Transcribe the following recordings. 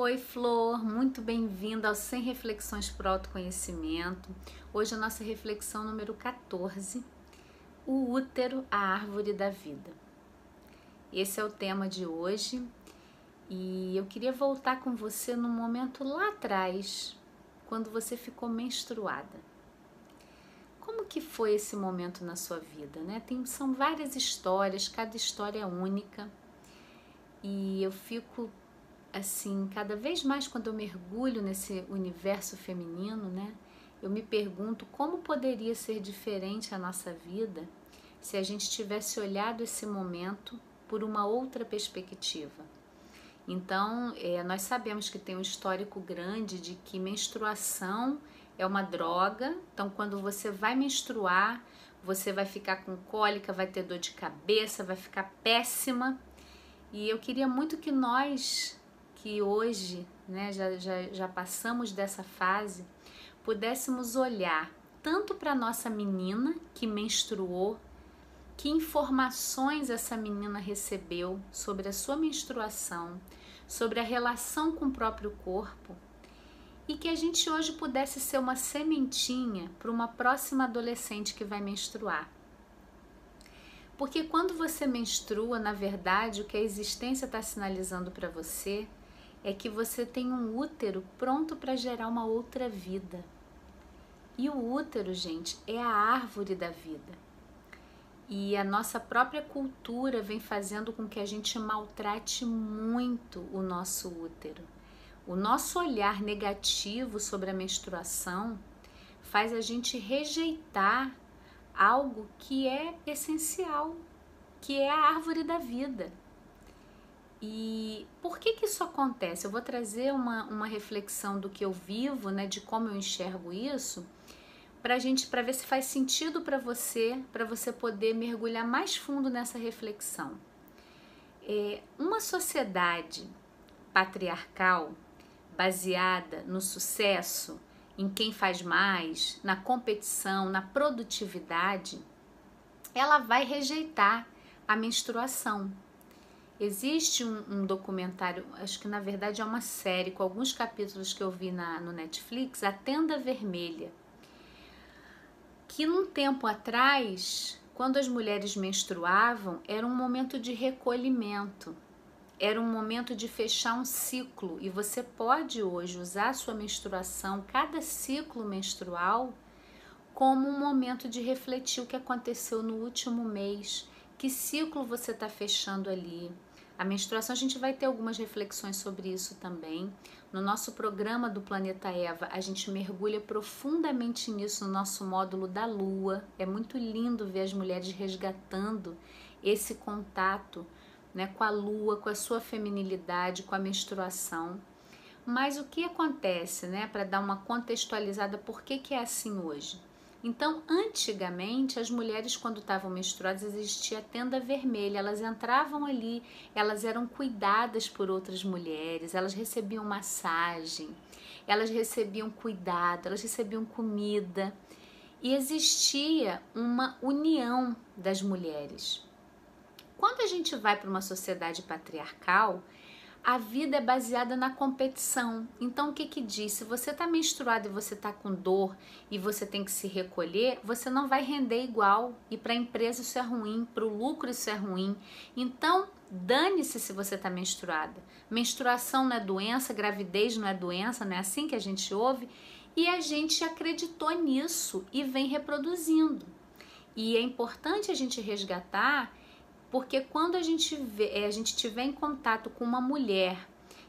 Oi, Flor, muito bem-vinda ao 100 Reflexões para o Autoconhecimento. Hoje a nossa reflexão número 14, o útero, a árvore da vida. Esse é o tema de hoje e eu queria voltar com você no momento lá atrás, quando você ficou menstruada. Como que foi esse momento na sua vida, né? Tem, são várias histórias, cada história é única. E eu fico assim, cada vez mais quando eu mergulho nesse universo feminino, né? Eu me pergunto como poderia ser diferente a nossa vida se a gente tivesse olhado esse momento por uma outra perspectiva. Então, é, nós sabemos que tem um histórico grande de que menstruação é uma droga. Então, quando você vai menstruar, você vai ficar com cólica, vai ter dor de cabeça, vai ficar péssima. E eu queria muito que nós que hoje né, já, já, já passamos dessa fase, pudéssemos olhar tanto para nossa menina que menstruou, que informações essa menina recebeu sobre a sua menstruação, sobre a relação com o próprio corpo, e que a gente hoje pudesse ser uma sementinha para uma próxima adolescente que vai menstruar. Porque quando você menstrua, na verdade, o que a existência está sinalizando para você é que você tem um útero pronto para gerar uma outra vida. E o útero, gente, é a árvore da vida. E a nossa própria cultura vem fazendo com que a gente maltrate muito o nosso útero. O nosso olhar negativo sobre a menstruação faz a gente rejeitar algo que é essencial, que é a árvore da vida. E por que que isso acontece? Eu vou trazer uma, uma reflexão do que eu vivo, né, de como eu enxergo isso, para gente, para ver se faz sentido para você, para você poder mergulhar mais fundo nessa reflexão. É, uma sociedade patriarcal baseada no sucesso, em quem faz mais, na competição, na produtividade, ela vai rejeitar a menstruação Existe um, um, documentário, acho que na verdade é uma série, com alguns capítulos que eu vi na, no Netflix, A Tenda Vermelha. Que num tempo atrás, quando as mulheres menstruavam, era um momento de recolhimento, era um momento de fechar um ciclo. E você pode hoje usar a sua menstruação, cada ciclo menstrual, como um momento de refletir o que aconteceu no último mês. Que ciclo você está fechando ali? A menstruação, a gente vai ter algumas reflexões sobre isso também. No nosso programa do Planeta Eva, a gente mergulha profundamente nisso no nosso módulo da Lua. É muito lindo ver as mulheres resgatando esse contato né, com a Lua, com a sua feminilidade, com a menstruação. Mas o que acontece, né, para dar uma contextualizada, por que, que é assim hoje? Então, antigamente, as mulheres, quando estavam menstruadas, existia a tenda vermelha. Elas entravam ali, elas eram cuidadas por outras mulheres, elas recebiam massagem, elas recebiam cuidado, elas recebiam comida. E existia uma união das mulheres. Quando a gente vai para uma sociedade patriarcal, a vida é baseada na competição. Então, o que que diz? Se você está menstruado e você está com dor e você tem que se recolher, você não vai render igual. E para a empresa isso é ruim, para o lucro isso é ruim. Então, dane-se se você está menstruada. Menstruação não é doença, gravidez não é doença, não é assim que a gente ouve. E a gente acreditou nisso e vem reproduzindo. E é importante a gente resgatar porque quando a gente, vê, é, a gente tiver em contato com uma mulher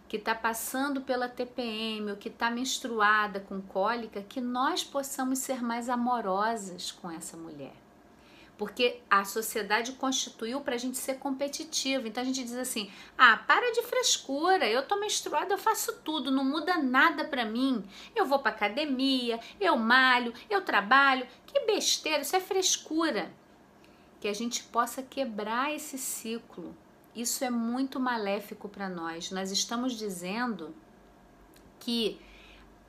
que está passando pela TPM ou que está menstruada com cólica, que nós possamos ser mais amorosas com essa mulher. Porque a sociedade constituiu para a gente ser competitivo. Então a gente diz assim: ah, para de frescura, eu tô menstruada, eu faço tudo, não muda nada para mim. Eu vou para academia, eu malho, eu trabalho. Que besteira, isso é frescura que a gente possa quebrar esse ciclo. Isso é muito maléfico para nós. Nós estamos dizendo que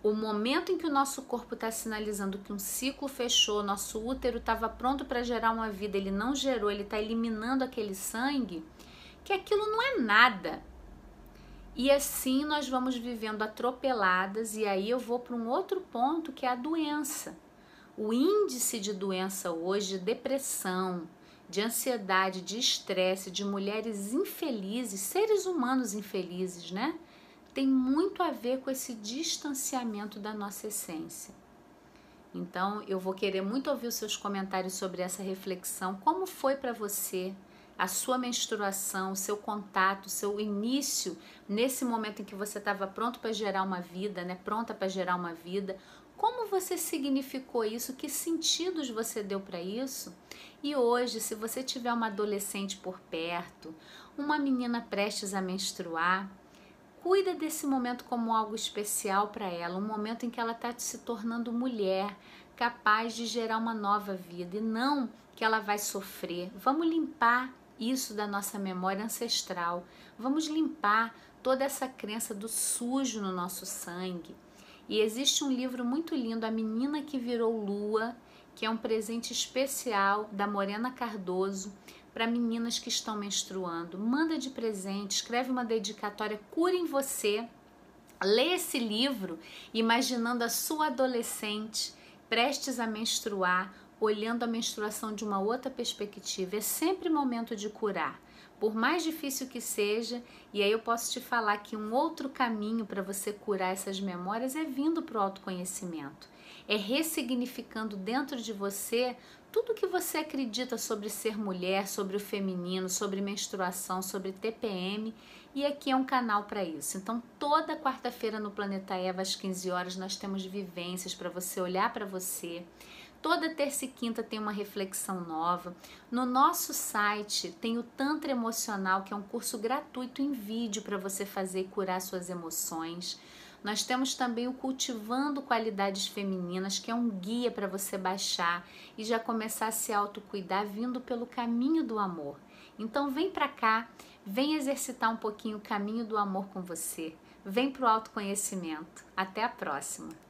o momento em que o nosso corpo está sinalizando que um ciclo fechou, nosso útero estava pronto para gerar uma vida, ele não gerou, ele está eliminando aquele sangue, que aquilo não é nada. E assim nós vamos vivendo atropeladas, e aí eu vou para um outro ponto que é a doença. O índice de doença hoje, de depressão, de ansiedade, de estresse, de mulheres infelizes, seres humanos infelizes, né? Tem muito a ver com esse distanciamento da nossa essência. Então, eu vou querer muito ouvir os seus comentários sobre essa reflexão. Como foi para você a sua menstruação, o seu contato, o seu início nesse momento em que você estava pronto para gerar uma vida, né? Pronta para gerar uma vida. Como você significou isso? Que sentidos você deu para isso? E hoje, se você tiver uma adolescente por perto, uma menina prestes a menstruar, cuida desse momento como algo especial para ela, um momento em que ela está se tornando mulher, capaz de gerar uma nova vida e não que ela vai sofrer. Vamos limpar isso da nossa memória ancestral. Vamos limpar toda essa crença do sujo no nosso sangue. E existe um livro muito lindo, A Menina que Virou Lua, que é um presente especial da Morena Cardoso para meninas que estão menstruando. Manda de presente, escreve uma dedicatória, cura em você. Lê esse livro imaginando a sua adolescente prestes a menstruar, olhando a menstruação de uma outra perspectiva. É sempre momento de curar, por mais difícil que seja. E aí eu posso te falar que um outro caminho para você curar essas memórias é vindo para o autoconhecimento. É ressignificando dentro de você tudo que você acredita sobre ser mulher, sobre o feminino, sobre menstruação, sobre TPM, e aqui é um canal para isso. Então, toda quarta-feira no Planeta Eva às 15 horas nós temos vivências para você olhar para você Toda terça e quinta tem uma reflexão nova. No nosso site tem o Tantra Emocional, que é um curso gratuito em vídeo para você fazer e curar suas emoções. Nós temos também o Cultivando Qualidades Femininas, que é um guia para você baixar e já começar a se autocuidar vindo pelo caminho do amor. Então vem para cá, vem exercitar um pouquinho o caminho do amor com você. Vem para o autoconhecimento. Até a próxima!